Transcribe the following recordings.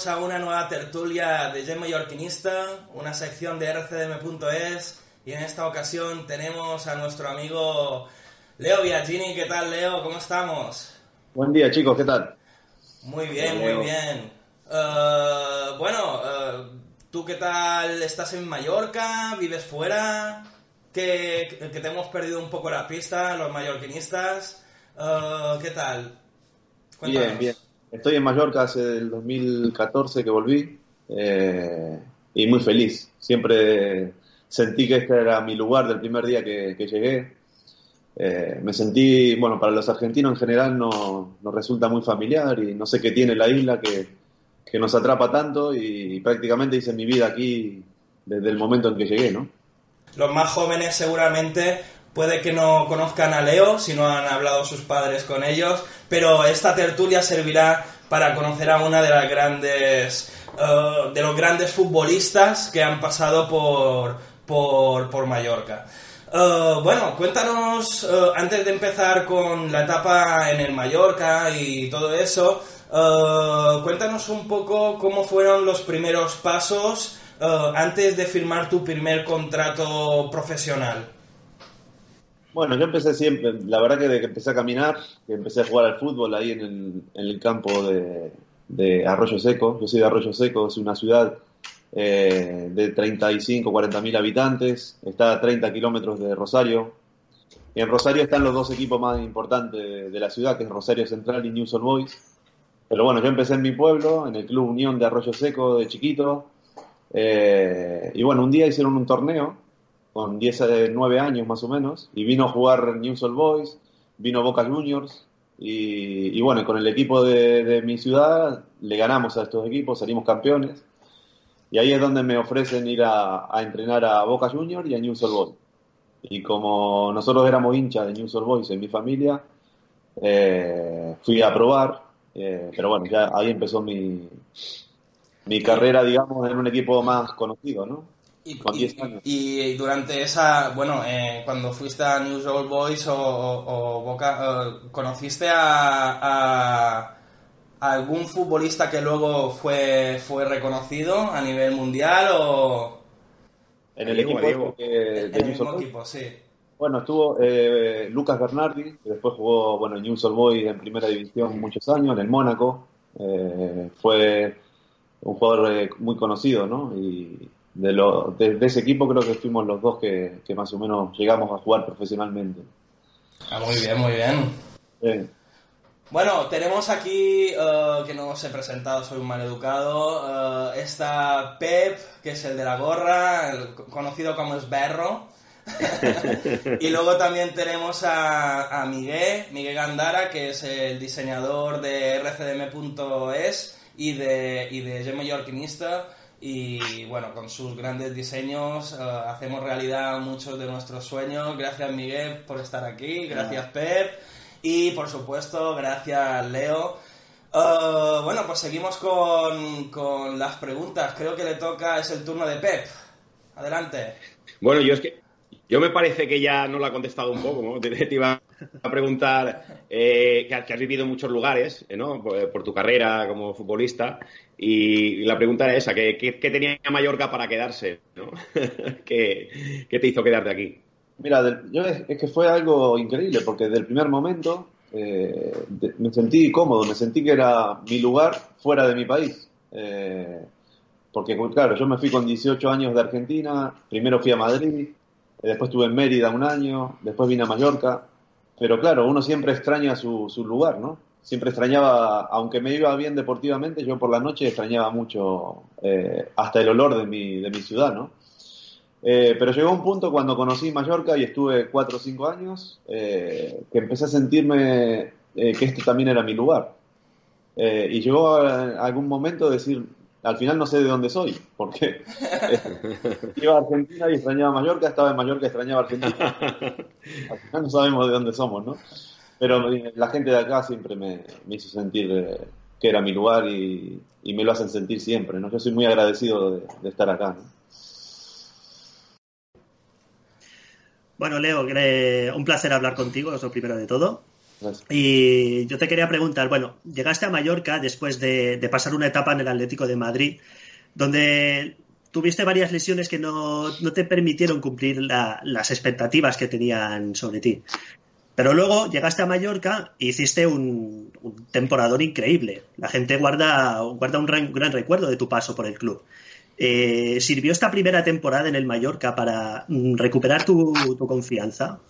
Bienvenidos a una nueva tertulia de Gen Mallorquinista, una sección de rcdm.es y en esta ocasión tenemos a nuestro amigo Leo Biagini. ¿Qué tal, Leo? ¿Cómo estamos? Buen día, chicos, ¿qué tal? Muy bien, muy bien. Eh, bueno, eh, ¿tú qué tal? ¿Estás en Mallorca? ¿Vives fuera? Que, que te hemos perdido un poco la pista, los mallorquinistas. Eh, ¿Qué tal? Cuéntanos. Bien, bien. Estoy en Mallorca hace el 2014 que volví eh, y muy feliz. Siempre sentí que este era mi lugar del primer día que, llegué. Eh, me sentí, bueno, para los argentinos en general no, nos resulta muy familiar y no sé qué tiene la isla que, que nos atrapa tanto y, prácticamente hice mi vida aquí desde el momento en que llegué, ¿no? Los más jóvenes seguramente puede que no conozcan a Leo si no han hablado sus padres con ellos, pero esta tertulia servirá para conocer a una de las grandes eh, de los grandes futbolistas que han pasado por por, Mallorca. Eh, bueno, cuéntanos, eh, antes de empezar con la etapa en el Mallorca y todo eso, cuéntanos un poco cómo fueron los primeros pasos antes de firmar tu primer contrato profesional. Bueno, yo empecé siempre, la verdad que desde que empecé a caminar, que empecé a jugar al fútbol ahí en el, campo de, Arroyo Seco, yo soy de Arroyo Seco, es una ciudad eh, de 35, 40 mil habitantes, está a 30 kilómetros de Rosario. En Rosario están los dos equipos más importantes de, la ciudad, que es Rosario Central y News Old Boys. Pero bueno, yo empecé en mi pueblo, en el Club Unión de Arroyo Seco de chiquito. Eh, y bueno, un día hicieron un torneo con 10 a 9 años más o menos, y vino a jugar News Old Boys, vino Boca Juniors, y, bueno, con el equipo de, de mi ciudad le ganamos a estos equipos, salimos campeones, y ahí es donde me ofrecen ir a, entrenar a Boca Juniors y a News Old Boys. Y como nosotros éramos hinchas de News Old Boys en mi familia, eh, fui a probar, eh, pero bueno, ya ahí empezó mi, mi carrera, digamos, en un equipo más conocido, ¿no? Y, Con y- 10 años. y durante esa, bueno, eh, cuando fuiste a News Old Boys o, o- o Boca, eh, ¿conociste a, algún futbolista que luego fue, fue reconocido a nivel mundial o En el equipo Diego. de, de en el mismo Boys. equipo? Sí. Bueno, estuvo eh, Lucas Bernardi, que después jugó bueno, en News Old Boys en primera división muchos años, en el Mónaco. Eh, fue un jugador eh, muy conocido, ¿no? Y de, lo, de, de ese equipo creo que fuimos los dos que, que más o menos llegamos a jugar profesionalmente. Ah, muy bien, muy bien. Bueno, tenemos aquí, eh, que no os he presentado, soy un mal educado, eh, está Pep, que es el de la gorra, conocido como Esberro. y luego también tenemos a, Miguel, Miguel Gandara, que es el diseñador de rcdm.es y de, y de Gemo Yorkinista. Y bueno, con sus grandes diseños eh, hacemos realidad muchos de nuestros sueños. Gracias Miguel por estar aquí, gracias Pep. Y por supuesto, gracias Leo. Uh, bueno, pues seguimos con, las preguntas. Creo que le toca, es el turno de Pep. Adelante. Bueno, yo es que yo me parece que ya no lo ha contestado un poco, ¿no? Te, iba a preguntar eh, que, has vivido en muchos lugares, eh, ¿no? Por, tu carrera como futbolista. Y la pregunta era esa, ¿qué, qué, tenía Mallorca para quedarse? ¿no? ¿Qué, ¿Qué te hizo quedarte aquí? Mira, yo es, que fue algo increíble, porque desde el primer momento eh, me sentí cómodo, me sentí que era mi lugar fuera de mi país. Eh, porque, claro, yo me fui con 18 años de Argentina, primero fui a Madrid, eh, después estuve en Mérida un año, después vine a Mallorca, pero claro, uno siempre extraña su, su lugar, ¿no? Siempre extrañaba, aunque me iba bien deportivamente, yo por la noche extrañaba mucho hasta el olor de mi, de mi ciudad, ¿no? Eh, pero llegó un punto cuando conocí Mallorca y estuve cuatro o cinco años eh, que empecé a sentirme eh, que este también era mi lugar. y llegó algún momento de decir, al final no sé de dónde soy, porque iba a Argentina y extrañaba Mallorca, estaba en Mallorca y extrañaba Argentina. Al final no sabemos de dónde somos, ¿no? Pero la gente de acá siempre me, hizo sentir que era mi lugar y, me lo hacen sentir siempre, ¿no? Yo soy muy agradecido de, de estar acá, ¿no? Bueno, Leo, un placer hablar contigo, es lo primero de todo. Y yo te quería preguntar, bueno, llegaste a Mallorca después de, pasar una etapa en el Atlético de Madrid, donde tuviste varias lesiones que no, te permitieron cumplir las expectativas que tenían sobre ti. Pero luego llegaste a Mallorca e hiciste un, temporador increíble. La gente guarda, guarda un gran recuerdo de tu paso por el club. Eh, ¿Sirvió esta primera temporada en el Mallorca para recuperar tu, confianza?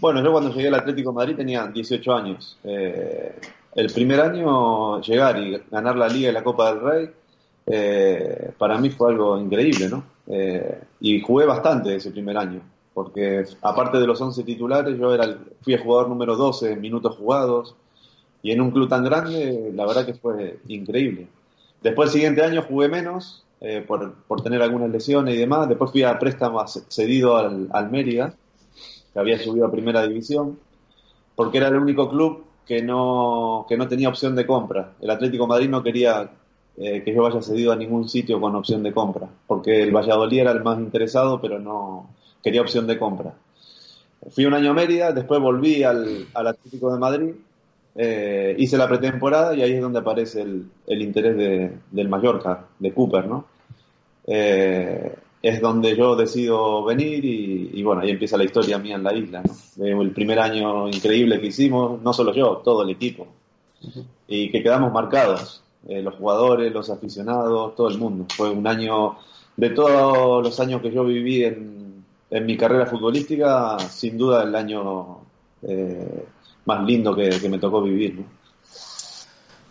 Bueno, yo cuando llegué al Atlético Madrid tenía 18 años. Eh, el primer año llegar y ganar la Liga y la Copa del Rey, eh, para mí fue algo increíble, ¿no? y jugué bastante ese primer año, porque aparte de los 11 titulares, yo era fui el jugador número 12 en minutos jugados, y en un club tan grande, la verdad que fue increíble. Después el siguiente año jugué menos eh, por, tener algunas lesiones y demás. Después fui a préstamo cedido al, Mérida, que había subido a primera división, porque era el único club que no, que no tenía opción de compra. El Atlético Madrid no quería eh, que yo vaya cedido a ningún sitio con opción de compra, porque el Valladolid era el más interesado, pero no quería opción de compra. Fui un año a Mérida, después volví al, al Atlético de Madrid eh, hice la pretemporada y ahí es donde aparece el, interés de, del Mallorca, de Cooper, ¿no? Eh, es donde yo decido venir y, bueno, ahí empieza la historia mía en la isla, ¿no? El primer año increíble que hicimos, no solo yo, todo el equipo. Y que quedamos marcados, eh, los jugadores, los aficionados, todo el mundo. Fue un año, de todos los años que yo viví en, en mi carrera futbolística, sin duda el año más lindo que, me tocó vivir. ¿no?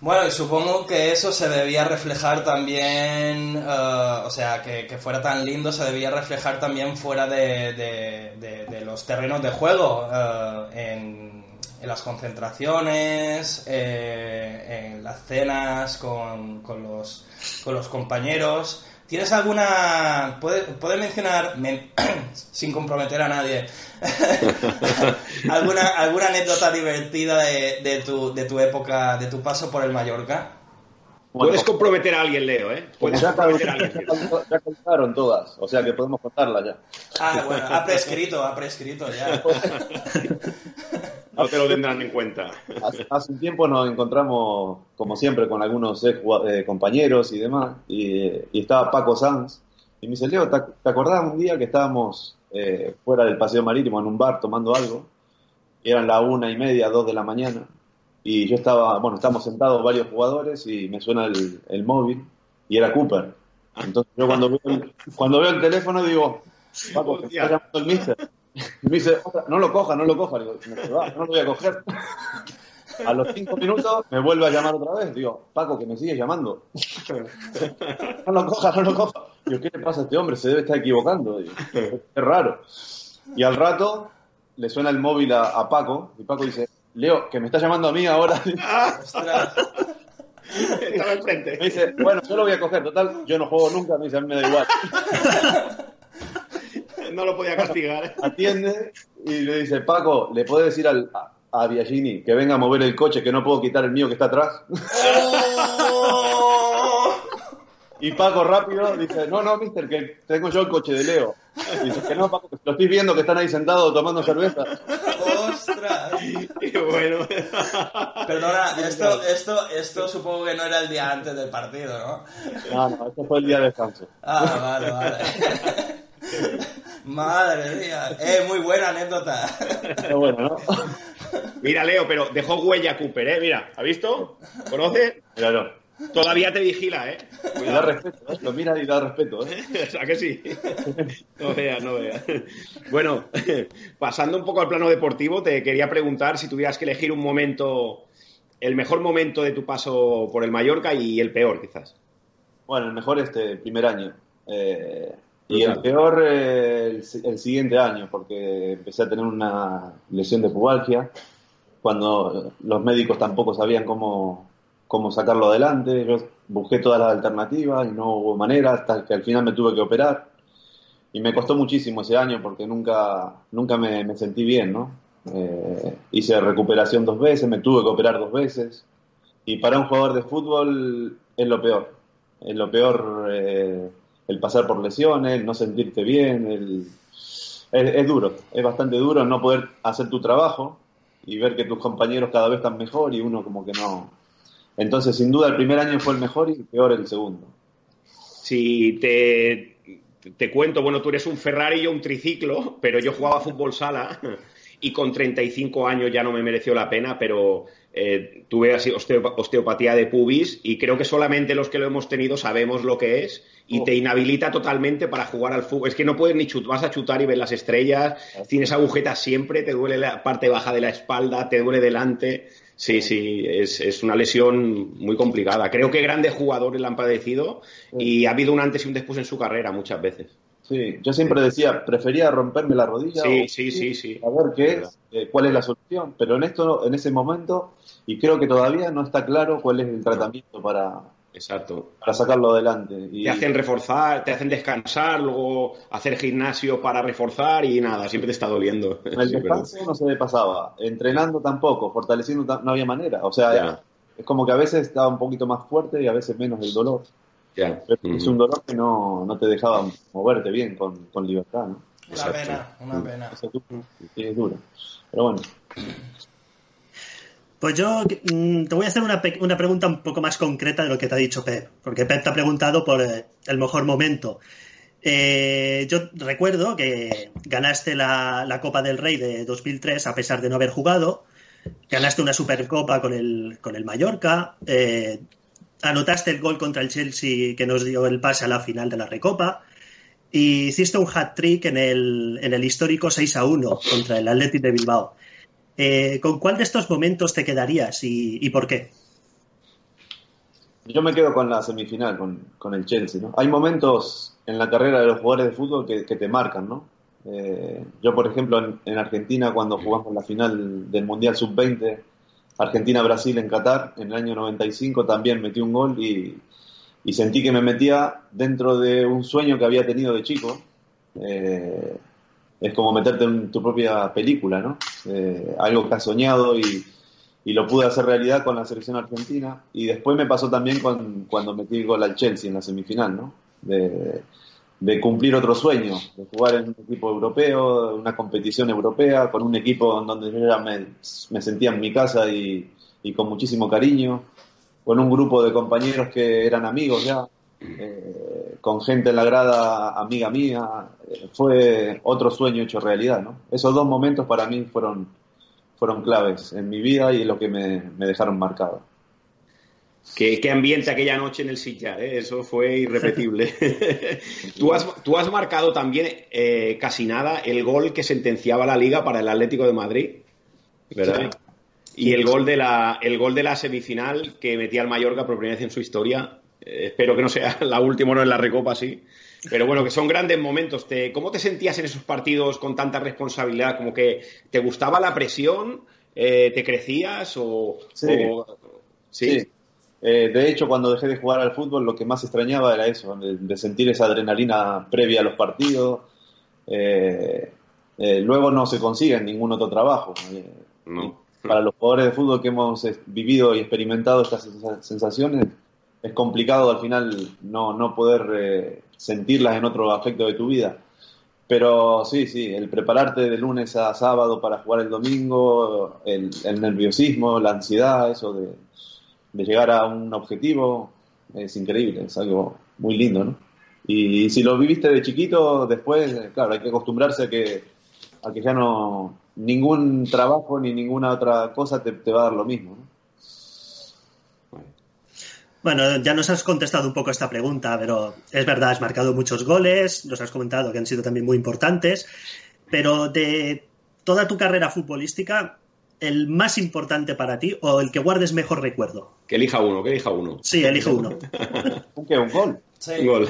Bueno, y supongo que eso se debía reflejar también, eh, o sea, que, fuera tan lindo se debía reflejar también fuera de, los terrenos de juego, eh, en, las concentraciones, eh, en las cenas con los compañeros. ¿Tienes alguna... ¿Puedes puede mencionar, sin comprometer a nadie, ¿alguna, alguna anécdota divertida de, tu, de tu época, de tu paso por el Mallorca? Puedes comprometer a alguien, Leo, ¿eh? Puedes ya, comprometer a alguien. Ya, contaron todas, o sea que podemos contarla ya. Ah, bueno, ha prescrito, ha prescrito ya. no te lo tendrán en cuenta. Hace, un tiempo nos encontramos, como siempre, con algunos eh, compañeros y demás, y, estaba Paco Sanz, y me dice, Leo, ¿te, acordás un día que estábamos eh, fuera del paseo marítimo en un bar tomando algo? Y eran la una y media, dos de la mañana, y yo estaba, bueno, estábamos sentados varios jugadores y me suena el, móvil, y era Cooper. Entonces yo cuando veo el, cuando veo el teléfono digo, Paco, ¿está llamando el mister? Y me dice, no lo coja, no lo coja. Digo, no, no lo voy a coger. A los cinco minutos me vuelve a llamar otra vez. Digo, Paco, que me sigue llamando. no lo coja, no lo coja. Digo, ¿qué le pasa a este hombre? Se debe estar equivocando. Digo, es raro. Y al rato le suena el móvil a, Paco y Paco dice, Leo, que me está llamando a mí ahora. Estaba enfrente. Me dice, bueno, yo lo voy a coger, total, yo no juego nunca, me dice, a mí me da igual. No lo podía castigar. Atiende y le dice, Paco, ¿le puedes decir al, a Biagini que venga a mover el coche, que no puedo quitar el mío que está atrás? Y Paco rápido dice, no, no, mister, que tengo yo el coche de Leo. Y dice que no, Paco, lo estoy viendo que están ahí sentados tomando cerveza. ¡Ostras! Qué bueno. Perdona, esto, esto, esto supongo que no era el día antes del partido, ¿no? No, no, esto fue el día de descanso. Ah, vale, vale. Madre mía. Eh, muy buena anécdota. Qué bueno, ¿no? Mira, Leo, pero dejó huella Cooper, ¿eh? Mira, ¿ha visto? ¿Conoce? Claro. Todavía te vigila, ¿eh? Y da respeto, ¿eh? Lo mira y da respeto, ¿eh? o sea que sí. No veas, no veas. Bueno, pasando un poco al plano deportivo, te quería preguntar si tuvieras que elegir un momento, el mejor momento de tu paso por el Mallorca y el peor, quizás. Bueno, el mejor este primer año. Eh, y el peor eh, el, siguiente año, porque empecé a tener una lesión de pubalgia, cuando los médicos tampoco sabían cómo, cómo sacarlo adelante. Yo busqué todas las alternativas y no hubo manera, hasta que al final me tuve que operar. Y me costó muchísimo ese año porque nunca, nunca me, sentí bien, ¿no? Eh, hice recuperación dos veces, me tuve que operar dos veces. Y para un jugador de fútbol es lo peor. Es lo peor eh, el pasar por lesiones, el no sentirte bien, el... es, duro, es bastante duro no poder hacer tu trabajo y ver que tus compañeros cada vez están mejor y uno como que no. Entonces, sin duda, el primer año fue el mejor y el peor el segundo. Si te, te cuento, bueno, tú eres un Ferrari y yo un triciclo, pero yo jugaba fútbol sala y con 35 años ya no me mereció la pena, pero eh, tuve así osteopatía de pubis y creo que solamente los que lo hemos tenido sabemos lo que es y te inhabilita totalmente para jugar al fútbol. Es que no puedes ni chutar, vas a chutar y ver las estrellas, tienes agujetas siempre, te duele la parte baja de la espalda, te duele delante. Sí, sí, es, una lesión muy complicada. Creo que grandes jugadores la han padecido y ha habido un antes y un después en su carrera muchas veces. Sí, yo siempre decía, prefería romperme la rodilla. Sí, sí, sí, sí. A ver qué es, eh, cuál es la solución. Pero en esto, en ese momento, y creo que todavía no está claro cuál es el tratamiento para, Exacto. Para sacarlo adelante. Y... Te hacen reforzar, te hacen descansar, luego hacer gimnasio para reforzar y nada, siempre te está doliendo. El descanso no se me pasaba, entrenando tampoco, fortaleciendo no había manera. O sea, es como que a veces estaba un poquito más fuerte y a veces menos el dolor. Es un dolor que no, no, te dejaba moverte bien con, con libertad. ¿no? Una pena, una pena. es duro. Pero bueno. Pues yo mm, te voy a hacer una, una, pregunta un poco más concreta de lo que te ha dicho Pep, porque Pep te ha preguntado por eh, el mejor momento. Eh, yo recuerdo que ganaste la, Copa del Rey de 2003 a pesar de no haber jugado, ganaste una Supercopa con el, con el Mallorca, eh, anotaste el gol contra el Chelsea que nos dio el pase a la final de la Recopa, y hiciste un hat-trick en el, en el histórico 6 a 1 contra el Athletic de Bilbao. Eh, ¿Con cuál de estos momentos te quedarías y, por qué? Yo me quedo con la semifinal, con, el Chelsea. Hay momentos en la carrera de los jugadores de fútbol que, te marcan. ¿no? Eh, yo, por ejemplo, en, Argentina, cuando jugamos la final del Mundial Sub-20, Argentina-Brasil en Qatar, en el año 95, también metí un gol y, sentí que me metía dentro de un sueño que había tenido de chico. Eh, es como meterte en tu propia película, ¿no? Eh, algo que has soñado y, lo pude hacer realidad con la selección argentina. Y después me pasó también con, cuando metí el gol al Chelsea en la semifinal, ¿no? Cumplir otro sueño, de jugar en un equipo europeo, una competición europea, con un equipo en donde yo ya me, sentía en mi casa y, y, con muchísimo cariño, con un grupo de compañeros que eran amigos ya, eh, con gente en la grada, amiga mía, eh, fue otro sueño hecho realidad, ¿no? Esos dos momentos para mí fueron, fueron claves en mi vida y en lo que me, dejaron marcado. Qué, ambiente aquella noche en el sillar, ¿eh? eso fue irrepetible. tú, has, tú, has, marcado también eh, casi nada el gol que sentenciaba la liga para el Atlético de Madrid, ¿verdad? Y el gol, de la, el gol de la semifinal que metía el Mallorca por primera vez en su historia. Eh, espero que no sea la última, no en la recopa, sí. Pero bueno, que son grandes momentos. ¿Cómo te sentías en esos partidos con tanta responsabilidad? ¿Como que te gustaba la presión? ¿Te crecías? O, sí. Eh, de hecho, cuando dejé de jugar al fútbol, lo que más extrañaba era eso, de, sentir esa adrenalina previa a los partidos. Eh, eh, luego no se consigue en ningún otro trabajo. Para los jugadores de fútbol que hemos vivido y experimentado estas sensaciones, es complicado al final no, no poder sentirlas en otro aspecto de tu vida. Pero sí, sí, el prepararte de lunes a sábado para jugar el domingo, el nerviosismo, la ansiedad, eso de, de llegar a un objetivo es increíble, es algo muy lindo, ¿no? Y, si lo viviste de chiquito, después, claro, hay que acostumbrarse a que, a que ya no, ningún trabajo ni ninguna otra cosa te, va a dar lo mismo, ¿no? Bueno, ya nos has contestado un poco esta pregunta, pero es verdad, has marcado muchos goles, nos has comentado que han sido también muy importantes, pero de toda tu carrera futbolística, el más importante para ti o el que guardes mejor recuerdo? Que elija uno, que elija uno. Sí, elige uno. ¿Un qué? ¿Un gol? Sí. Un gol.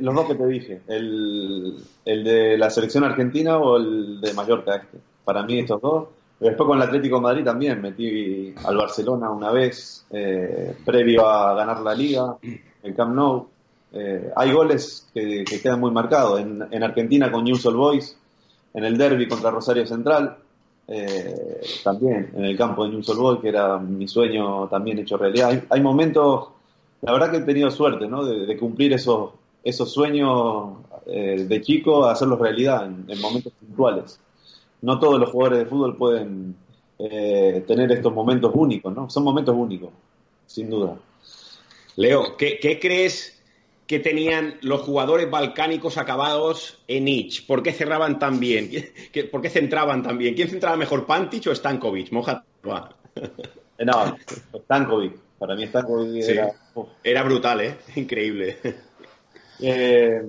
los dos que te dije, el, de la selección argentina o el de Mallorca. Este. Para mí estos dos. Después con el Atlético de Madrid también metí al Barcelona una vez, eh, previo a ganar la liga, en Camp Nou. Eh, hay goles que, quedan muy marcados. En, en Argentina con News All Boys, en el derby contra Rosario Central, eh, también en el campo de Newell's Boy, que era mi sueño también hecho realidad. Hay, momentos, la verdad que he tenido suerte, ¿no? De, cumplir esos, esos sueños eh, de chico, hacerlos realidad en, momentos puntuales. No todos los jugadores de fútbol pueden eh, tener estos momentos únicos, ¿no? Son momentos únicos, sin duda. Leo, ¿qué, qué crees que tenían los jugadores balcánicos acabados en Ich? ¿Por qué cerraban tan bien? ¿Por qué centraban tan bien? ¿Quién centraba mejor, Pantic o Stankovic? Moja. No, Stankovic. Para mí Stankovic era... Era brutal, ¿eh? Increíble. Eh,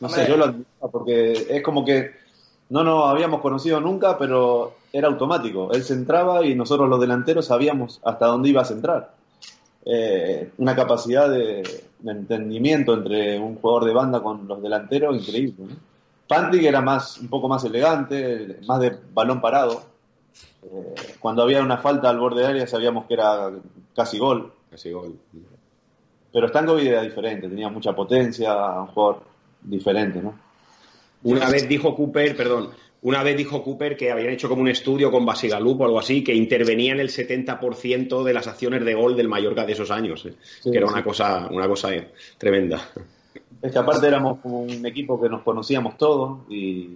no sé, yo lo admiraba porque es como que no nos habíamos conocido nunca, pero era automático. Él centraba y nosotros los delanteros sabíamos hasta dónde iba a centrar. Eh, una capacidad de, entendimiento entre un jugador de banda con los delanteros increíble. ¿no? era más, un poco más elegante, más de balón parado. Eh, cuando había una falta al borde de área sabíamos que era casi gol. Casi gol. Pero Stankovic era diferente, tenía mucha potencia, un jugador diferente, ¿no? Una vez dijo Cooper, perdón, una vez dijo Cooper que habían hecho como un estudio con Basigalup o algo así, que intervenía en el 70% de las acciones de gol del Mallorca de esos años, eh, que era una cosa, una cosa eh, tremenda. Es que aparte éramos como un equipo que nos conocíamos todos y,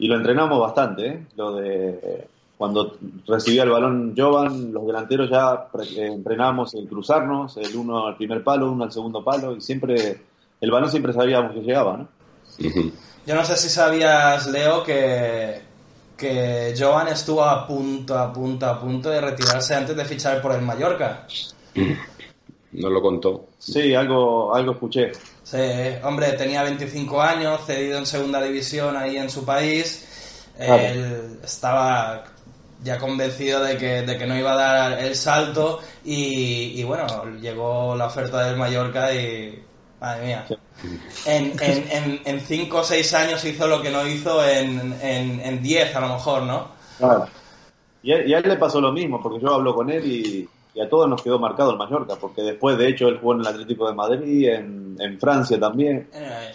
lo entrenamos bastante. ¿eh? Lo de cuando recibía el balón Jovan, los delanteros ya entrenábamos el cruzarnos, el uno al primer palo, uno al segundo palo y siempre el balón siempre sabíamos que llegaba, ¿no? Yo no sé si sabías, Leo, que, que Joan estuvo a punto, a punto, a punto de retirarse antes de fichar por el Mallorca. No lo contó. Sí, algo, algo escuché. Sí, hombre, tenía 25 años, cedido en segunda división ahí en su país. Él estaba ya convencido de que, de que no iba a dar el salto y, y bueno, llegó la oferta del Mallorca y Madre mía. En, en, en, cinco o seis años hizo lo que no hizo en, en, diez, a lo mejor, ¿no? Claro. Y a, él le pasó lo mismo, porque yo hablo con él y, a todos nos quedó marcado el Mallorca, porque después, de hecho, él jugó en el Atlético de Madrid, en, Francia también. Eh.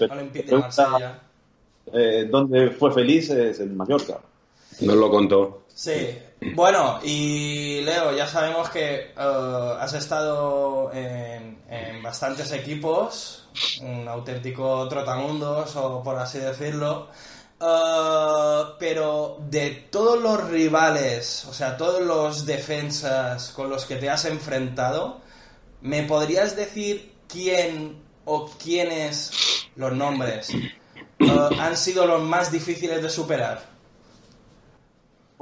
Eh, donde fue feliz es en Mallorca. Nos lo contó. Sí. Bueno, y Leo, ya sabemos que eh, has estado en, bastantes equipos, un auténtico trotamundos, o por así decirlo. Eh, pero de todos los rivales, o sea, todos los defensas con los que te has enfrentado, ¿me podrías decir quién o quiénes, los nombres, eh, han sido los más difíciles de superar?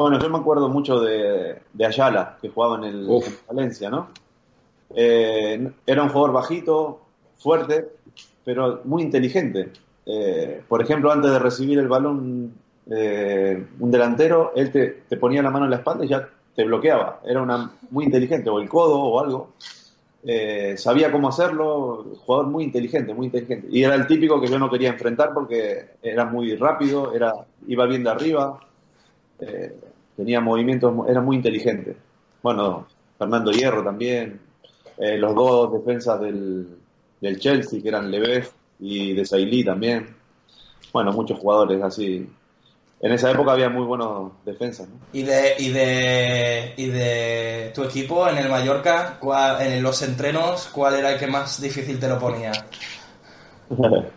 Bueno, yo me acuerdo mucho de, Ayala, que jugaba en el Valencia, ¿no? Eh, era un jugador bajito, fuerte, pero muy inteligente. Eh, por ejemplo, antes de recibir el balón eh, un delantero, él te, te, ponía la mano en la espalda y ya te bloqueaba. Era una muy inteligente, o el codo o algo. Sabía cómo hacerlo, jugador muy inteligente, muy inteligente. Y era el típico que yo no quería enfrentar porque era muy rápido, era, iba bien de arriba, eh, tenía movimientos, era muy inteligente. Bueno, Fernando Hierro también, eh, los dos defensas del, del, Chelsea, que eran Leves y de Sailly también. Bueno, muchos jugadores así en esa época había muy buenos defensas. ¿no? ¿Y, de, y, de, ¿Y de tu equipo en el Mallorca, en los entrenos, cuál era el que más difícil te lo ponía?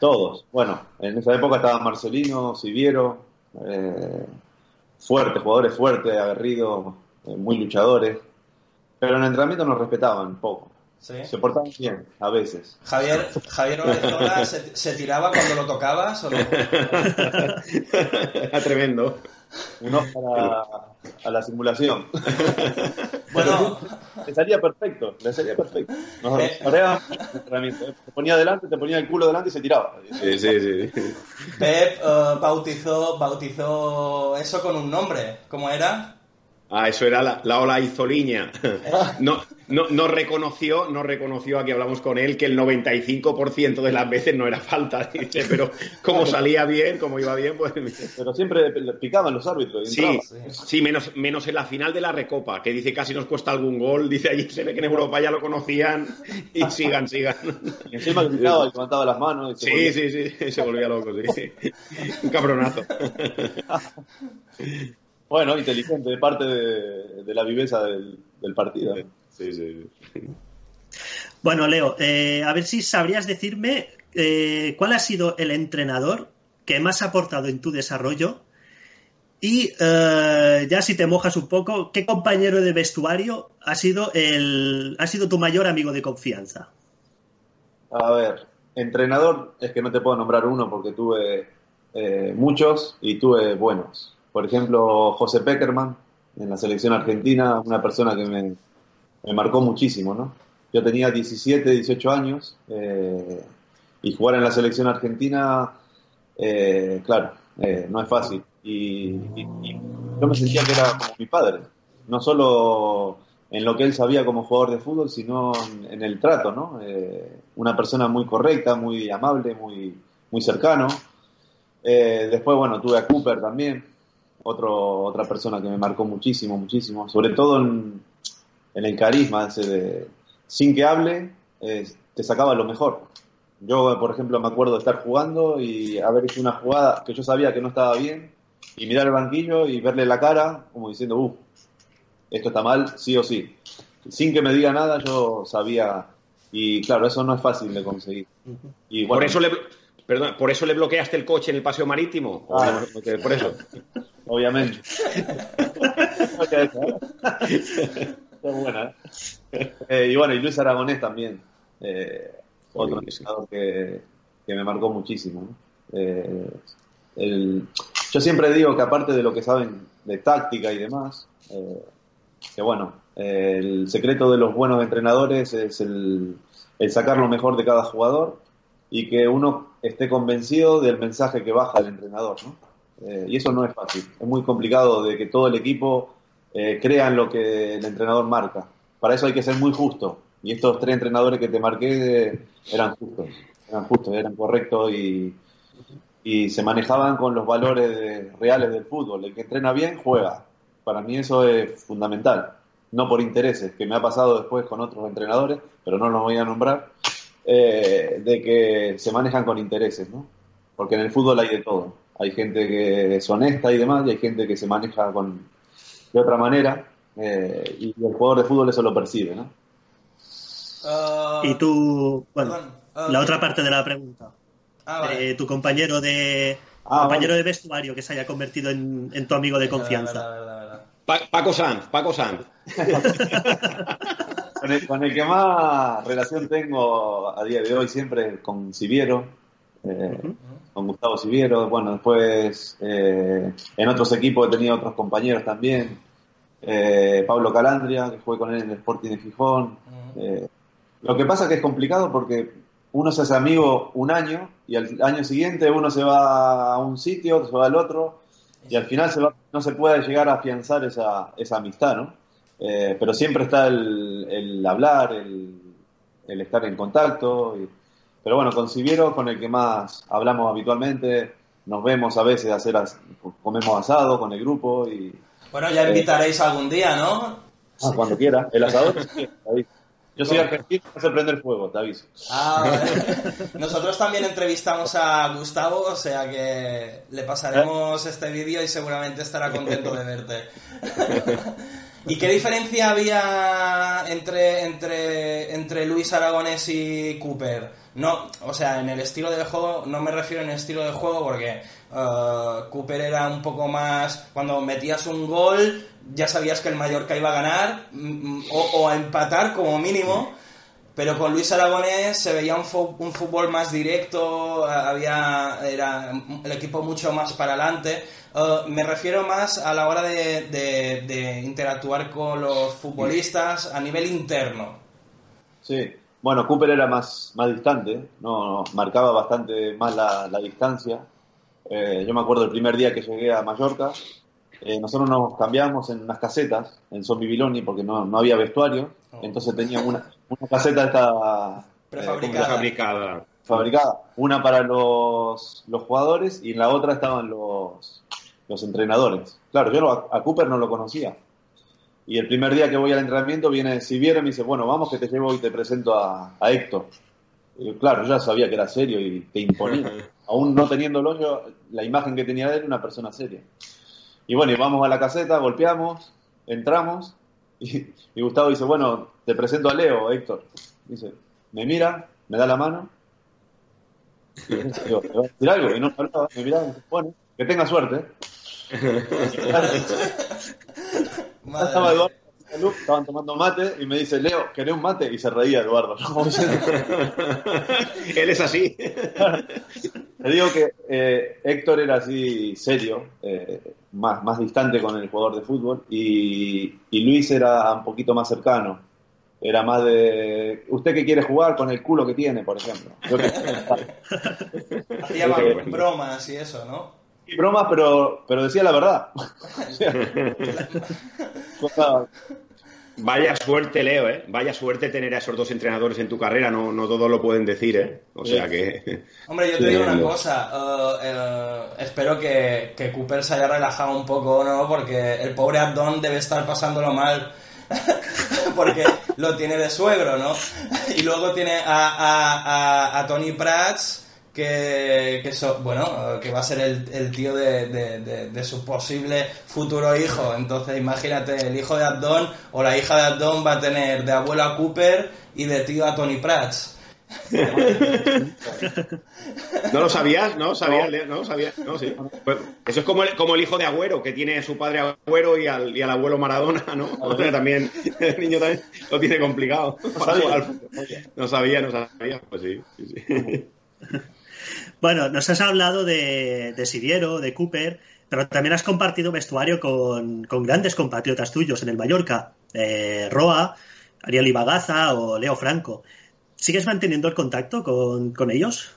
Todos. Bueno, en esa época estaban Marcelino, Siviero, eh, fuertes, jugadores fuertes, aguerridos, eh, muy luchadores. Pero en el entrenamiento nos respetaban poco. Se portaban bien, a veces. Javier, Javier se, se, tiraba cuando lo tocabas o no? Era tremendo. Uno para a la simulación. bueno, le salía perfecto, le salía perfecto. Nos eh, Te ponía delante, te ponía el culo delante y se tiraba. Sí, sí, sí. Pep uh, bautizó, bautizó eso con un nombre. ¿Cómo era? Ah, eso era la, la ola izoliña. No, no, no, reconoció, no reconoció, aquí hablamos con él, que el 95% de las veces no era falta, dice, pero como salía bien, como iba bien, pues... Pero siempre picaban los árbitros. sí, sí, menos, menos en la final de la Recopa, que dice casi nos cuesta algún gol, dice allí se ve que en Europa ya lo conocían y sigan, sigan. Y encima gritaba y levantaba las manos. sí, sí, sí, se volvía loco, sí. Un cabronazo. Bueno, inteligente, de parte de, la viveza del, partido. Sí, sí. Bueno, Leo, eh, a ver si sabrías decirme eh, cuál ha sido el entrenador que más ha aportado en tu desarrollo y eh, ya si te mojas un poco, ¿qué compañero de vestuario ha sido, el, ha sido tu mayor amigo de confianza? A ver, entrenador es que no te puedo nombrar uno porque tuve muchos y tuve buenos. Por ejemplo, José Peckerman en la selección argentina, una persona que me, marcó muchísimo, ¿no? Yo tenía 17, 18 años eh, y jugar en la selección argentina, eh, claro, eh, no es fácil. Y, yo me sentía que era como mi padre, no solo en lo que él sabía como jugador de fútbol, sino en, el trato, ¿no? una persona muy correcta, muy amable, muy, muy cercano. después, bueno, tuve a Cooper también, otro, otra persona que me marcó muchísimo, muchísimo, sobre todo en, el carisma ese de, sin que hable, te sacaba lo mejor. Yo, por ejemplo, me acuerdo de estar jugando y haber hecho una jugada que yo sabía que no estaba bien y mirar el banquillo y verle la cara como diciendo, uh, esto está mal, sí o sí. Sin que me diga nada, yo sabía. Y claro, eso no es fácil de conseguir. Y por eso le, Perdón, ¿por eso le bloqueaste el coche en el paseo marítimo? Ah, por eso. Obviamente. buena. ¿eh? ¿eh? y bueno, y Luis Aragonés también. Eh, otro entrenador que, que, me marcó muchísimo. Eh, yo siempre digo que aparte de lo que saben de táctica y demás, que bueno, el secreto de los buenos entrenadores es el, el sacar lo mejor de cada jugador y que uno esté convencido del mensaje que baja el entrenador. ¿no? Eh, y eso no es fácil. Es muy complicado de que todo el equipo eh, crea en lo que el entrenador marca. Para eso hay que ser muy justo. Y estos tres entrenadores que te marqué eh, eran justos, eran justos, eran correctos y, y se manejaban con los valores reales del fútbol. El que entrena bien, juega. Para mí eso es fundamental. No por intereses, que me ha pasado después con otros entrenadores, pero no los voy a nombrar eh, de que se manejan con intereses, ¿no? Porque en el fútbol hay de todo. Hay gente que es honesta y demás, y hay gente que se maneja con de otra manera, eh, y el jugador de fútbol eso lo percibe, ¿no? Ah, y tú, bueno, ah, la otra parte de la pregunta. Ah, eh, tu compañero de compañero de vestuario que se haya convertido en, tu amigo de confianza. Paco Sanz, Paco Sanz. con, el, que más relación tengo a día de hoy siempre con Siviero, eh, con Gustavo Siviero. Bueno, después eh, en otros equipos he tenido otros compañeros también. eh, Pablo Calandria, que fue con él en el Sporting de Gijón. Eh, lo que pasa es que es complicado porque uno se hace amigo un año y al año siguiente uno se va a un sitio, otro se va al otro y al final se no se puede llegar a afianzar esa, esa amistad, ¿no? Eh, pero siempre está el, hablar, el, estar en contacto. pero bueno, con Siviero, con el que más hablamos habitualmente, nos vemos a veces, hacer comemos asado con el grupo y... Bueno, ya invitaréis algún día, ¿no? Ah, cuando quiera. El asador, Yo soy argentino, no sé prender fuego, te aviso. Ah, Nosotros también entrevistamos a Gustavo, o sea que le pasaremos este vídeo y seguramente estará contento de verte. ¿Y qué diferencia había entre, entre, entre Luis Aragonés y Cooper? No, o sea, en el estilo de juego, no me refiero en el estilo de juego porque uh, Cooper era un poco más. Cuando metías un gol, ya sabías que el Mallorca iba a ganar mm, mm, o, a empatar como mínimo. Pero con Luis Aragonés se veía un, fútbol más directo, había era el equipo mucho más para adelante. Uh, me refiero más a la hora de, interactuar con los futbolistas a nivel interno. Sí, bueno, Cooper era más, más distante, ¿no? marcaba bastante más la, distancia. Eh, yo me acuerdo el primer día que llegué a Mallorca, eh, nosotros nos cambiamos en unas casetas, en Son Bibiloni, porque no, no había vestuario, oh. entonces teníamos una, una caseta esta, eh, prefabricada. fabricada. Una para los, los jugadores y en la otra estaban los, los entrenadores. Claro, yo a, Cooper no lo conocía. Y el primer día que voy al entrenamiento viene si y me dice, bueno, vamos que te llevo y te presento a, Héctor. Y claro, yo ya sabía que era serio y te imponía. Aún no teniéndolo yo, la imagen que tenía de él, una persona seria. Y bueno, y vamos a la caseta, golpeamos, entramos, y, Gustavo dice, bueno, te presento a Leo, Héctor. Dice, me mira, me da la mano, y yo, ¿te va a decir algo? Y no me miraba, me bueno, que tenga suerte. Estaba Eduardo estaban tomando mate y me dice, Leo, ¿querés un mate? Y se reía Eduardo. Él es así. Te digo que eh, Héctor era así serio, eh, más, más distante con el jugador de fútbol y, Luis era un poquito más cercano. Era más de, ¿usted qué quiere jugar con el culo que tiene, por ejemplo? Hacía bromas y eso, ¿no? Y bromas, pero, pero decía la verdad. Vaya suerte, Leo, ¿eh? Vaya suerte tener a esos dos entrenadores en tu carrera, no, no todos lo pueden decir, ¿eh? O sea que... Hombre, yo te digo una cosa, uh, eh, espero que, que, Cooper se haya relajado un poco, ¿no? Porque el pobre Abdon debe estar pasándolo mal, porque lo tiene de suegro, ¿no? Y luego tiene a, a, a, a Tony Prats que, que bueno, que va a ser el, el tío de, de, su posible futuro hijo. Entonces, imagínate, el hijo de Abdon o la hija de Abdon va a tener de abuela a Cooper y de tío a Tony Prats. ¿No lo sabías? ¿No sabías? ¿No sabías? No, sí. Pues, eso es como el, como el hijo de Agüero, que tiene a su padre Agüero y al, y al abuelo Maradona, ¿no? también, el niño también lo tiene complicado. No sabía, no sabía. Pues sí, sí, sí. Bueno, nos has hablado de, de Siviero, de Cooper, pero también has compartido vestuario con, grandes compatriotas tuyos en el Mallorca, eh, Roa, Ariel Ibagaza o Leo Franco. ¿Sigues manteniendo el contacto con, ellos?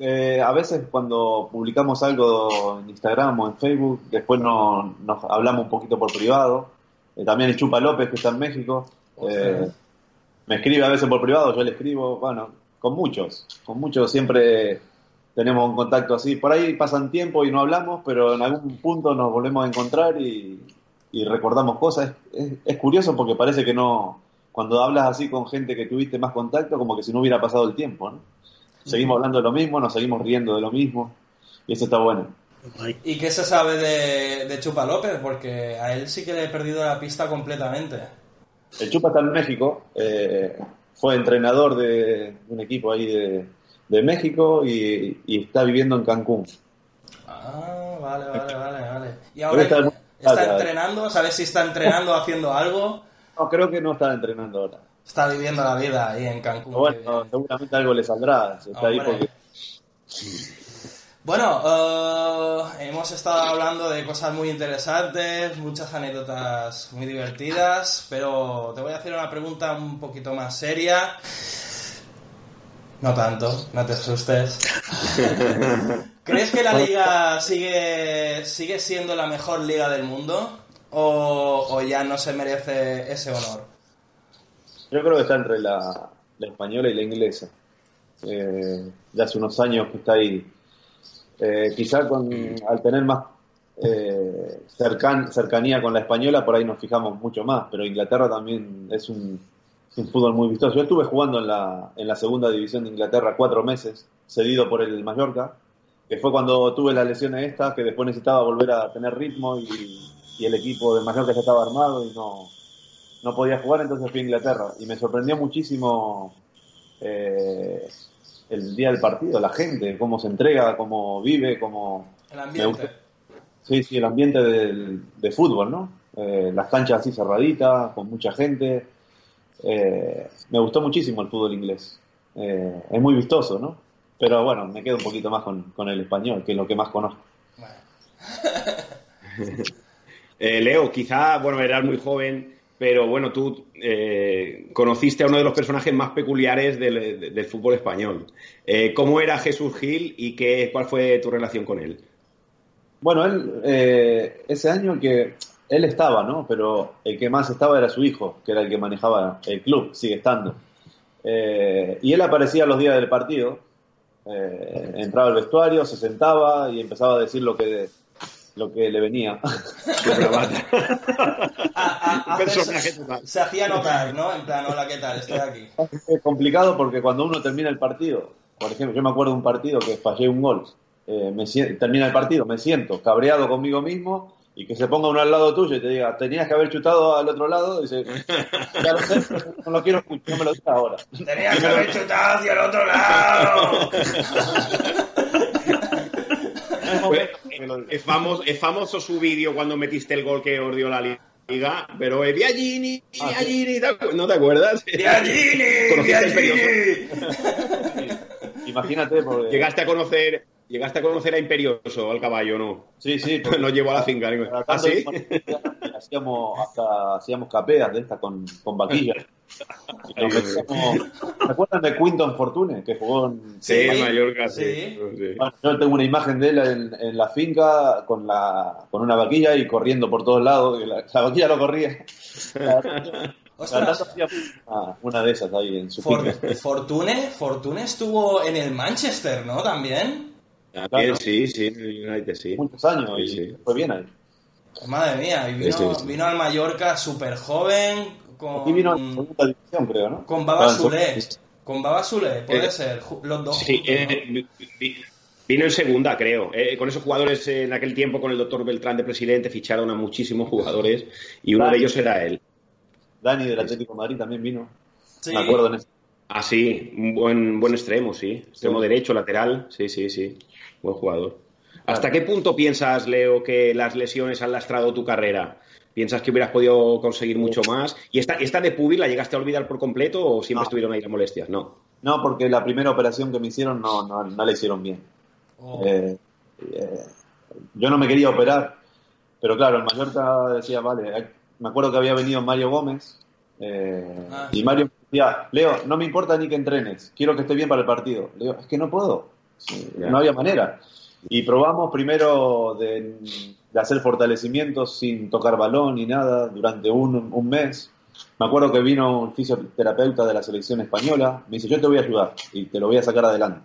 Eh, a veces cuando publicamos algo en Instagram o en Facebook, después nos, hablamos un poquito por privado. Eh, también el Chupa López, que está en México, me escribe a veces por privado, yo le escribo, bueno, con muchos, con muchos siempre tenemos un contacto así. Por ahí pasan tiempo y no hablamos, pero en algún punto nos volvemos a encontrar y, recordamos cosas. Es, curioso porque parece que no, cuando hablas así con gente que tuviste más contacto, como que si no hubiera pasado el tiempo, ¿no? Seguimos hablando de lo mismo, nos seguimos riendo de lo mismo y eso está bueno. ¿Y qué se sabe de, de Chupa López? Porque a él sí que le he perdido la pista completamente. El Chupa está en México, eh, fue entrenador de un equipo ahí de, de México y, está viviendo en Cancún. Ah, vale, vale, vale, vale. ¿Y ahora está, entrenando? ¿Sabes si está entrenando haciendo algo? No, creo que no está entrenando ahora. Está viviendo la vida ahí en Cancún. bueno, seguramente algo le saldrá. Está ahí porque... Bueno, eh, hemos estado hablando de cosas muy interesantes, muchas anécdotas muy divertidas, pero te voy a hacer una pregunta un poquito más seria. No tanto, no te asustes. ¿Crees que la liga sigue, sigue siendo la mejor liga del mundo? ¿O, ya no se merece ese honor? Yo creo que está entre la, española y la inglesa. Eh, ya hace unos años que está ahí. Eh, quizá con, al tener más eh, cercanía con la española, por ahí nos fijamos mucho más, pero Inglaterra también es un, un fútbol muy vistoso. Yo estuve jugando en la, en la segunda división de Inglaterra cuatro meses, cedido por el Mallorca, que fue cuando tuve las lesiones estas, que después necesitaba volver a tener ritmo y, el equipo de Mallorca ya estaba armado y no, no podía jugar, entonces fui a Inglaterra. Y me sorprendió muchísimo eh, el día del partido, la gente, cómo se entrega, cómo vive, cómo... El ambiente. Sí, sí, el ambiente de fútbol, ¿no? Eh, las canchas así cerraditas, con mucha gente eh, me gustó muchísimo el fútbol inglés. Eh, es muy vistoso, ¿no? Pero bueno, me quedo un poquito más con, el español, que es lo que más conozco. Eh, Leo, quizá, bueno, eras muy joven, pero bueno, tú conociste a uno de los personajes más peculiares del, fútbol español. ¿Cómo era Jesús Gil y qué, cuál fue tu relación con él? Bueno, él, ese año que él estaba, ¿no? Pero el que más estaba era su hijo, que era el que manejaba el club, sigue estando. Eh, y él aparecía los días del partido, eh, entraba al vestuario, se sentaba y empezaba a decir lo que, lo que le venía. se, hacía notar, ¿no? En plan, hola, ¿qué tal? Estoy aquí. Es complicado porque cuando uno termina el partido, por ejemplo, yo me acuerdo de un partido que fallé un gol, eh, me, termina el partido, me siento cabreado conmigo mismo y que se ponga uno al lado tuyo y te diga, tenías que haber chutado al otro lado, dice, ya lo sé, no lo quiero escuchar, no me lo digas ahora. Tenías que haber chutado hacia el otro lado. es, famoso, es famoso su vídeo cuando metiste el gol que os dio la liga, pero es Biagini, Biagini, ¿no te acuerdas? Biagini, Biagini. Imagínate, porque... Llegaste a conocer Llegaste a conocer a Imperioso, al caballo, ¿no? Sí, sí. no llevo a la finca. ¿Ah, sí? Hacíamos, hasta, hacíamos capeas de estas con, con vaquillas. ¿Se acuerdan de Quinton Fortune? Que jugó en, sí, Mallorca, sí. yo tengo una imagen de él en, la finca con, la, con una vaquilla y corriendo por todos lados. La, vaquilla lo corría. una, de esas ahí en su finca. Fortune, Fortune estuvo en el Manchester, ¿no? También. Sí, sí, United, sí. Muchos años y fue bien ahí. Madre mía, y vino, vino al Mallorca súper joven. Con, Aquí vino en segunda división, creo, ¿no? Con Baba Sule. Con Baba Sule, puede eh, ser, los dos. Sí, eh, vino en segunda, creo. Eh, con esos jugadores en aquel tiempo, con el doctor Beltrán de presidente, ficharon a muchísimos jugadores y uno de ellos era él. Dani del Atlético Madrid también vino. Sí. Me acuerdo en eso. Ah, sí, un buen, buen extremo, sí. Extremo derecho, lateral, sí, sí, sí. Buen jugador. ¿Hasta qué punto piensas, Leo, que las lesiones han lastrado tu carrera? ¿Piensas que hubieras podido conseguir mucho más? ¿Y esta, esta de Pubil la llegaste a olvidar por completo o siempre estuvieron ahí las molestias? No. No, porque la primera operación que me hicieron no, no, no la hicieron bien. Oh. Eh, eh, yo no me quería operar, pero claro, el Mallorca decía, vale, me acuerdo que había venido Mario Gómez eh, ah, y Mario me decía, Leo, no me importa ni que entrenes, quiero que esté bien para el partido. Le digo, es que no puedo. No había manera. Y probamos primero de, hacer fortalecimientos sin tocar balón ni nada durante un, un, mes. Me acuerdo que vino un fisioterapeuta de la selección española, me dice, yo te voy a ayudar y te lo voy a sacar adelante.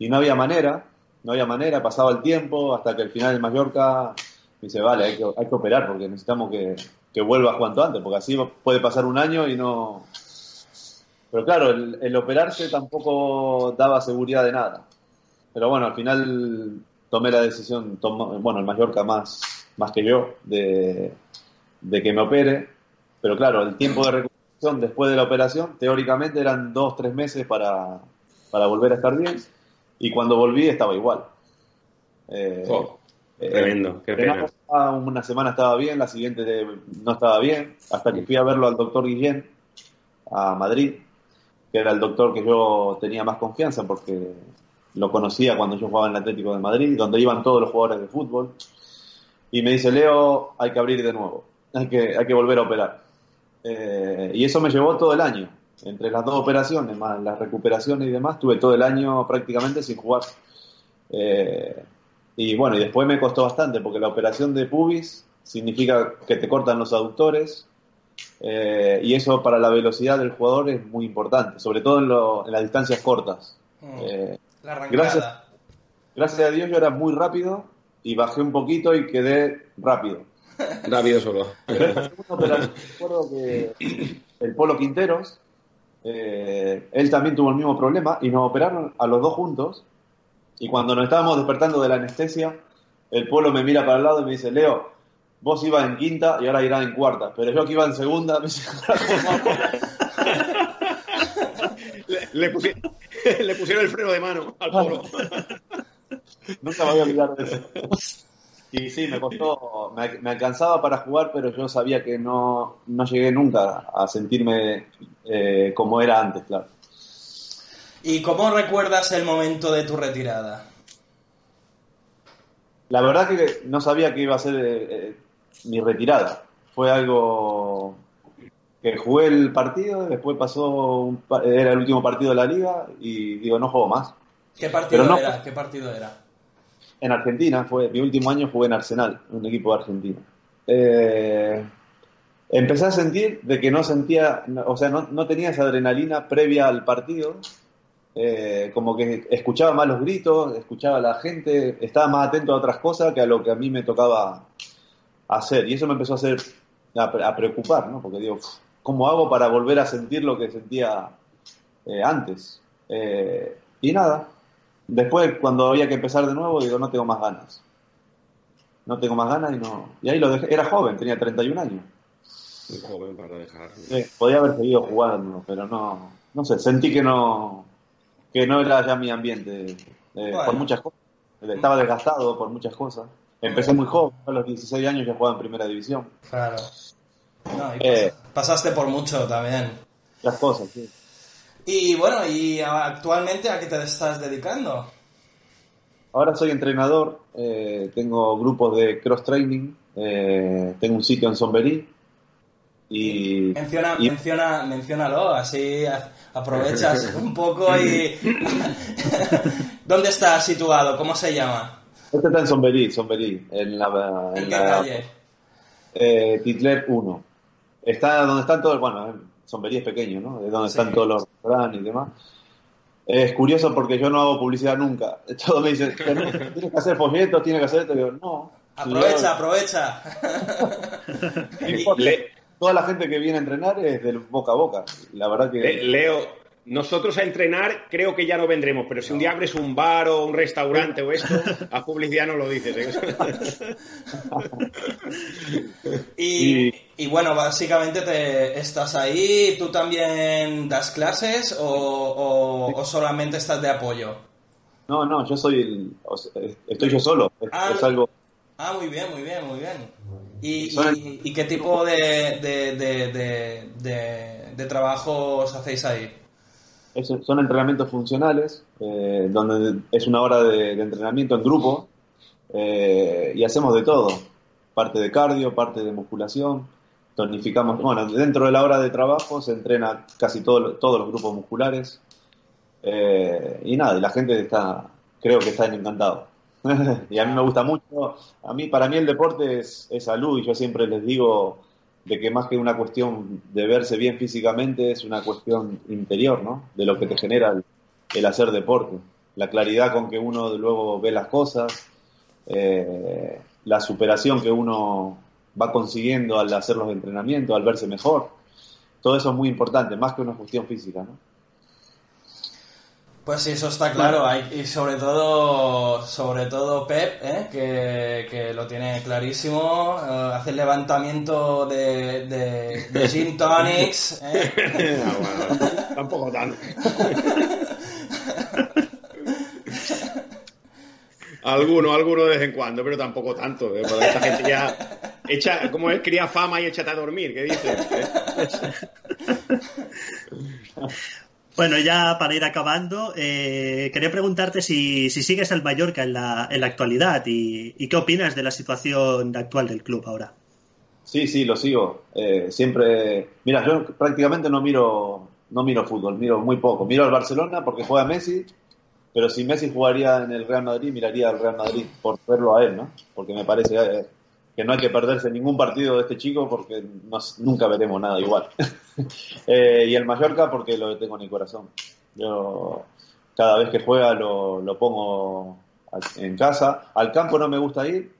Y no había manera, no había manera, pasaba el tiempo hasta que al final en Mallorca me dice, vale, hay que, hay que operar porque necesitamos que, que vuelvas cuanto antes, porque así puede pasar un año y no... Pero claro, el operarse tampoco daba seguridad de nada. Pero bueno, al final tomé la decisión, bueno, el Mallorca más, más que yo, de, que me opere. Pero claro, el tiempo de recuperación después de la operación, teóricamente eran dos, tres meses para, volver a estar bien. Y cuando volví estaba igual. Eh, oh, tremendo, qué pena. Una semana estaba bien, la siguiente no estaba bien, hasta que fui a verlo al doctor Guillén a Madrid, que era el doctor que yo tenía más confianza porque lo conocía cuando yo jugaba en el Atlético de Madrid, donde iban todos los jugadores de fútbol. Y me dice, Leo, hay que abrir de nuevo, hay que, hay que volver a operar. Eh, y eso me llevó todo el año. Entre las dos operaciones, más las recuperaciones y demás, tuve todo el año prácticamente sin jugar. Eh, y bueno, y después me costó bastante, porque la operación de pubis significa que te cortan los aductores, eh, y eso para la velocidad del jugador es muy importante, sobre todo en, las distancias cortas. Mm. la gracias, gracias a Dios yo era muy rápido y bajé un poquito y quedé rápido. Rápido solo. recuerdo que el Polo Quinteros, eh, él también tuvo el mismo problema y nos operaron a los dos juntos. Y cuando nos estábamos despertando de la anestesia, el Polo me mira para el lado y me dice, Leo, vos ibas en quinta y ahora irás en cuarta. Pero yo que iba en segunda, me dice, le, le, pusieron el freno de mano al Polo. Nunca me voy a olvidar de eso. Y sí, me costó, me, alcanzaba para jugar, pero yo sabía que no, no llegué nunca a sentirme eh, como era antes, claro. ¿Y cómo recuerdas el momento de tu retirada? La verdad que no sabía que iba a ser eh, eh, mi retirada. Fue algo que jugué el partido, después pasó, era el último partido de la liga y digo, no juego más. ¿Qué partido era? ¿Qué partido era? en Argentina, fue mi último año jugué en Arsenal, un equipo de Argentina. Eh, empecé a sentir de que no sentía, o sea, no, tenía esa adrenalina previa al partido, eh, como que escuchaba más los gritos, escuchaba a la gente, estaba más atento a otras cosas que a lo que a mí me tocaba hacer. Y eso me empezó a hacer, a, preocupar, ¿no? Porque digo, ¿cómo hago para volver a sentir lo que sentía eh, antes? y nada, Después, cuando había que empezar de nuevo, digo, no tengo más ganas. No tengo más ganas y no. Y ahí lo dejé. Era joven, tenía 31 años. Muy joven para dejar. Sí, podía haber seguido jugando, pero no. No sé, sentí que no. Que no era ya mi ambiente. Eh, por muchas cosas. Estaba desgastado por muchas cosas. Empecé muy joven, a los 16 años ya jugaba en primera división. Claro. Eh, pasaste por mucho también. Las cosas, sí. Y bueno, ¿y actualmente a qué te estás dedicando? Ahora soy entrenador, eh, tengo grupos de cross training, eh, tengo un sitio en Somberí y... Menciona, menciona, menciónalo, así aprovechas un poco y... ¿Dónde está situado? ¿Cómo se llama? Este está en Somberí, Somberí, en la... ¿En, qué calle? Eh, Titler 1. Está donde están todos, bueno, Sombería es pequeño, ¿no? De donde están todos los restaurantes y demás. Es curioso porque yo no hago publicidad nunca. Todo me dicen, tienes que hacer folletos, tienes que hacer esto. Digo, no. Aprovecha, aprovecha. Toda la gente que viene a entrenar es de boca a boca. La verdad que. Leo, nosotros a entrenar creo que ya no vendremos, pero si un día abres un bar o un restaurante o esto, a publicidad no lo dices. ¿eh? y, bueno, básicamente te estás ahí, ¿tú también das clases o, solamente estás de apoyo? No, no, yo soy estoy yo solo, es, ah, algo... Ah, muy bien, muy bien, muy bien. ¿Y, qué tipo de, de, de trabajos hacéis ahí? son entrenamientos funcionales, eh, donde es una hora de, entrenamiento en grupo eh, y hacemos de todo, parte de cardio, parte de musculación, tonificamos, bueno, dentro de la hora de trabajo se entrena casi todo, todos los grupos musculares eh, y nada, y la gente está, creo que está encantado. y a mí me gusta mucho, a mí, para mí el deporte es, es salud y yo siempre les digo de que más que una cuestión de verse bien físicamente es una cuestión interior, ¿no? De lo que te genera el, hacer deporte. La claridad con que uno luego ve las cosas, eh, la superación que uno va consiguiendo al hacer los entrenamientos, al verse mejor. Todo eso es muy importante, más que una cuestión física, ¿no? Pues sí, eso está claro. y sobre todo, sobre todo Pep, ¿eh? que, lo tiene clarísimo. Eh, hace el levantamiento de, de, de gin tonics. ¿eh? tampoco tanto. alguno, alguno de vez en cuando, pero tampoco tanto. ¿eh? esta gente ya echa, como es, cría fama y échate a dormir, ¿qué dices? Bueno, ya para ir acabando, eh, quería preguntarte si, sigues al Mallorca en la, en la actualidad y, qué opinas de la situación actual del club ahora. Sí, sí, lo sigo. Eh, siempre, mira, yo prácticamente no miro, no miro fútbol, miro muy poco. Miro al Barcelona porque juega Messi, pero si Messi jugaría en el Real Madrid, miraría al Real Madrid por verlo a él, ¿no? Porque me parece eh, que no hay que perderse ningún partido de este chico porque nunca veremos nada igual. Eh, y el Mallorca porque lo tengo en el corazón. Yo cada vez que juega lo, lo pongo en casa. Al campo no me gusta ir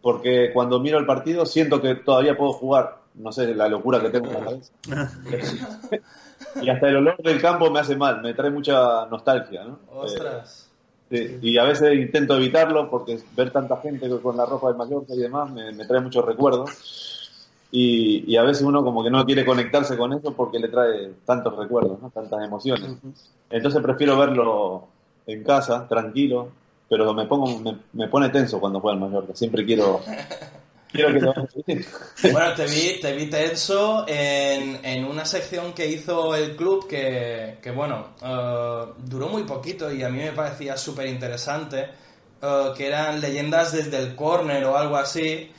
porque cuando miro el partido siento que todavía puedo jugar. No sé, la locura que tengo en la cabeza. y hasta el olor del campo me hace mal, me trae mucha nostalgia. ¿no? Ostras y a veces intento evitarlo porque ver tanta gente con la ropa de Mallorca y demás me, trae muchos recuerdos. Y, a veces uno como que no quiere conectarse con eso porque le trae tantos recuerdos, ¿no? tantas emociones. Entonces prefiero verlo en casa, tranquilo, pero me pongo me, me pone tenso cuando juega en Mallorca. Siempre quiero Bueno, te vi, te vi tenso en, en, una sección que hizo el club que, que bueno, eh, duró muy poquito y a mí me parecía súper interesante, eh, que eran leyendas desde el corner o algo así.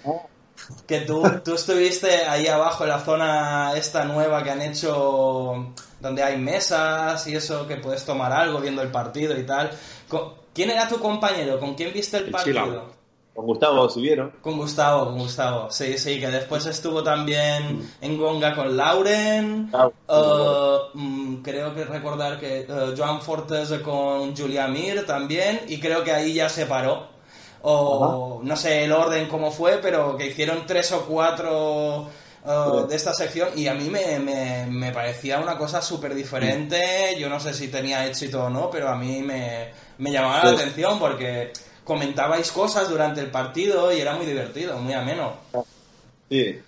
Que tú, tú estuviste ahí abajo en la zona esta nueva que han hecho, donde hay mesas y eso, que puedes tomar algo viendo el partido y tal. ¿Quién era tu compañero? ¿Con quién viste el partido? Con Gustavo vieron? Con Gustavo, con Gustavo. Sí, sí, que después estuvo también en Gonga con Lauren. Uh, mm, creo que recordar que uh, Joan Fortes con Julia Mir también. Y creo que ahí ya se paró. O no sé el orden cómo fue, pero que hicieron tres o cuatro uh, de esta sección y a mí me, me, me parecía una cosa súper diferente. Yo no sé si tenía éxito o no, pero a mí me, me llamaba la atención porque comentabais cosas durante el partido y era muy divertido, muy ameno. Sí,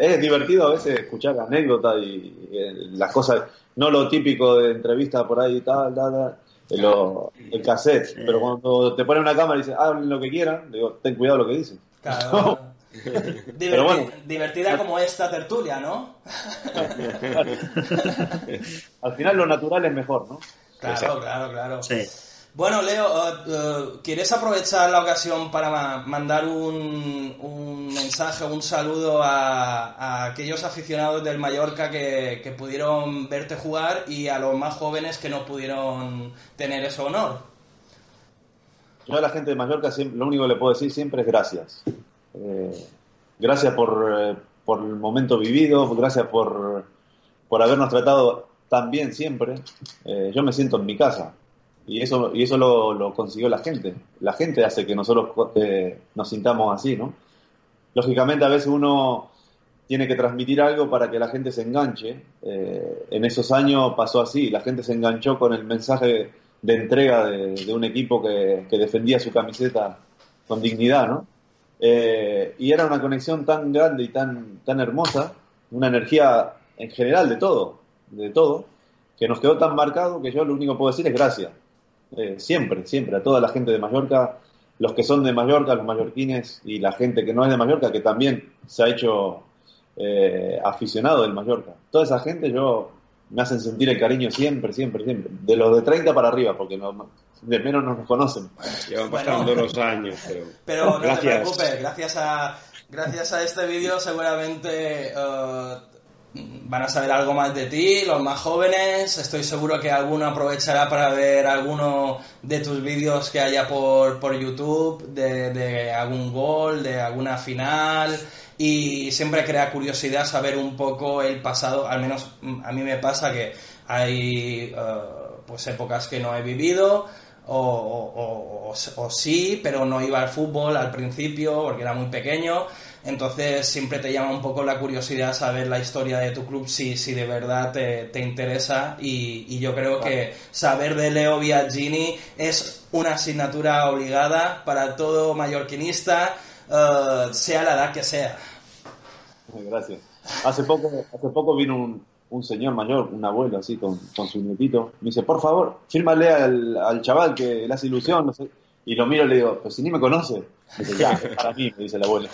es divertido a veces escuchar anécdotas y, eh, las cosas, no lo típico de entrevista por ahí y tal, tal, el cassette, pero cuando te ponen una cámara y dicen, hablen lo que quieran, digo, ten cuidado lo que dicen. Claro. divertida como esta tertulia, ¿no? Al final lo natural es mejor, ¿no? Claro, claro, claro. Sí. Bueno, Leo, eh, eh, ¿quieres aprovechar la ocasión para mandar un, un mensaje, un saludo a, aquellos aficionados del Mallorca que, pudieron verte jugar y a los más jóvenes que no pudieron tener ese honor? Yo a la gente de Mallorca lo único que le puedo decir siempre es gracias. Eh, gracias por, por, el momento vivido, gracias por, por habernos tratado tan bien siempre. yo me siento en mi casa y eso, y eso lo, consiguió la gente. La gente hace que nosotros eh, nos sintamos así, ¿no? Lógicamente a veces uno tiene que transmitir algo para que la gente se enganche. Eh, en esos años pasó así, la gente se enganchó con el mensaje de entrega de, un equipo que, defendía su camiseta con dignidad, ¿no? Eh, y era una conexión tan grande y tan, tan hermosa, una energía en general de todo, de todo, que nos quedó tan marcado que yo lo único que puedo decir es gracias. Eh, siempre, siempre, a toda la gente de Mallorca, los que son de Mallorca, los mallorquines y la gente que no es de Mallorca, que también se ha hecho eh, aficionado del Mallorca. Toda esa gente yo me hacen sentir el cariño siempre, siempre, siempre. De los de 30 para arriba, porque no, de menos no nos conocen. Llevan pasando los años, pero... Pero no gracias. te preocupes, gracias a, gracias a este vídeo seguramente... Uh, van a saber algo más de ti, los más jóvenes. Estoy seguro que alguno aprovechará para ver alguno de tus vídeos que haya por, por YouTube, de, algún gol, de alguna final. Y siempre crea curiosidad saber un poco el pasado. Al menos a mí me pasa que hay eh, pues épocas que no he vivido. O sí, pero no iba al fútbol al principio porque era muy pequeño entonces siempre te llama un poco la curiosidad saber la historia de tu club si, si de verdad te, te interesa y, yo creo que saber de Leo Biagini es una asignatura obligada para todo mallorquinista, eh, sea la edad que sea. Gracias. Hace poco, hace poco vino un, un señor mayor, un abuelo así con, con su nietito, me dice, por favor, fírmale al, al chaval que le hace ilusión, no sé. Y lo miro y le digo, pues si ni me conoce. Dice, ya, es para mí, me dice el abuelo.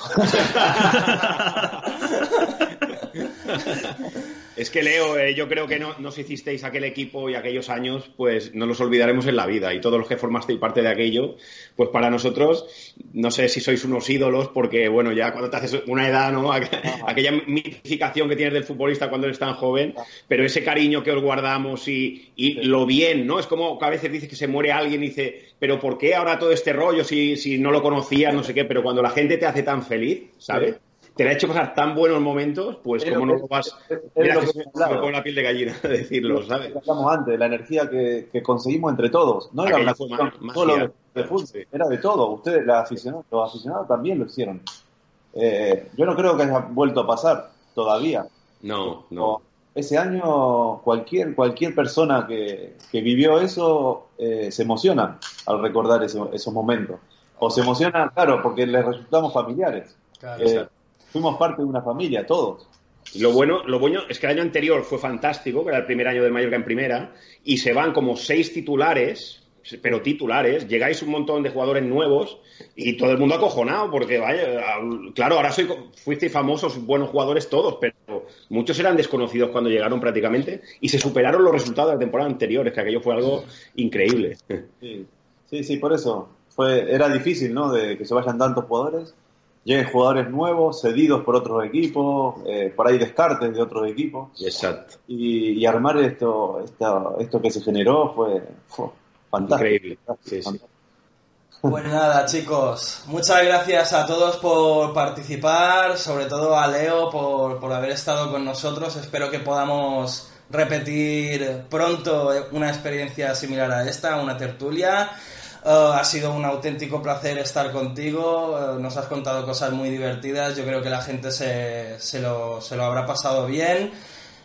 Es que Leo, eh, yo creo que no, nos hicisteis aquel equipo y aquellos años, pues no los olvidaremos en la vida. Y todos los que formasteis parte de aquello, pues para nosotros, no sé si sois unos ídolos, porque bueno, ya cuando te haces una edad, ¿no? Aquella mitificación que tienes del futbolista cuando eres tan joven, pero ese cariño que os guardamos y, lo bien, ¿no? Es como que a veces dices que se muere alguien y dice, pero ¿por qué ahora todo este rollo si, si no lo conocías, no sé qué? Pero cuando la gente te hace tan feliz, ¿sabes? Te ha hecho pasar tan buenos momentos, pues como no lo vas. Mira que, se me pone la piel de gallina decirlo, ¿sabes? Hablamos antes, la energía que, conseguimos entre todos. No era una cuestión solo de, fútbol, era de todo. Ustedes, los aficionados, los aficionados también lo hicieron. Eh, yo no creo que haya vuelto a pasar todavía. No, no. Ese año cualquier, cualquier persona que, que vivió eso eh, se emociona al recordar esos momentos. O se emociona, claro, porque les resultamos familiares. Claro, eh, fuimos parte de una familia, todos. Lo bueno, lo bueno es que el año anterior fue fantástico, que era el primer año de Mallorca en primera, y se van como seis titulares, pero titulares, llegáis un montón de jugadores nuevos y todo el mundo acojonado, porque vaya, claro, ahora soy, fuisteis famosos, buenos jugadores todos, pero muchos eran desconocidos cuando llegaron prácticamente y se superaron los resultados de la temporada anterior, que aquello fue algo increíble. Sí, sí, sí por eso. Fue, era difícil, ¿no? De que se vayan tantos jugadores lleguen jugadores nuevos, cedidos por otros equipos, eh, por ahí descartes de otros equipos. Exacto. Y, armar esto, esto que se generó fue, fantástico. Increíble. Pues nada, chicos, muchas gracias a todos por participar, sobre todo a Leo por, por haber estado con nosotros. Espero que podamos repetir pronto una experiencia similar a esta, una tertulia. Eh, ha sido un auténtico placer estar contigo, eh, nos has contado cosas muy divertidas, yo creo que la gente se, se, lo, se lo habrá pasado bien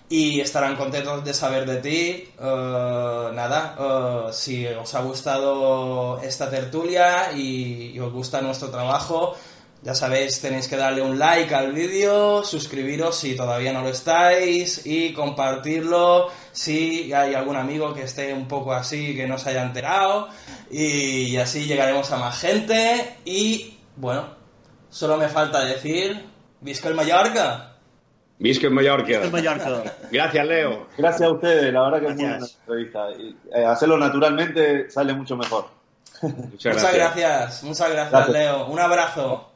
y estarán contentos de saber de ti. Eh, nada, si os ha gustado esta tertulia y, os gusta nuestro trabajo, ya sabéis, tenéis que darle un like al vídeo, suscribiros si todavía no lo estáis y compartirlo si hay algún amigo que esté un poco así, que no se haya enterado y así llegaremos a más gente y bueno, solo me falta decir, Visca el Mallorca. Visca el Mallorca. el Mallorca. Gracias, Leo. Gracias a ustedes, la verdad que es muy buena entrevista. Y, eh, hacerlo naturalmente sale mucho mejor. Muchas gracias. muchas gracias, Leo. Un abrazo.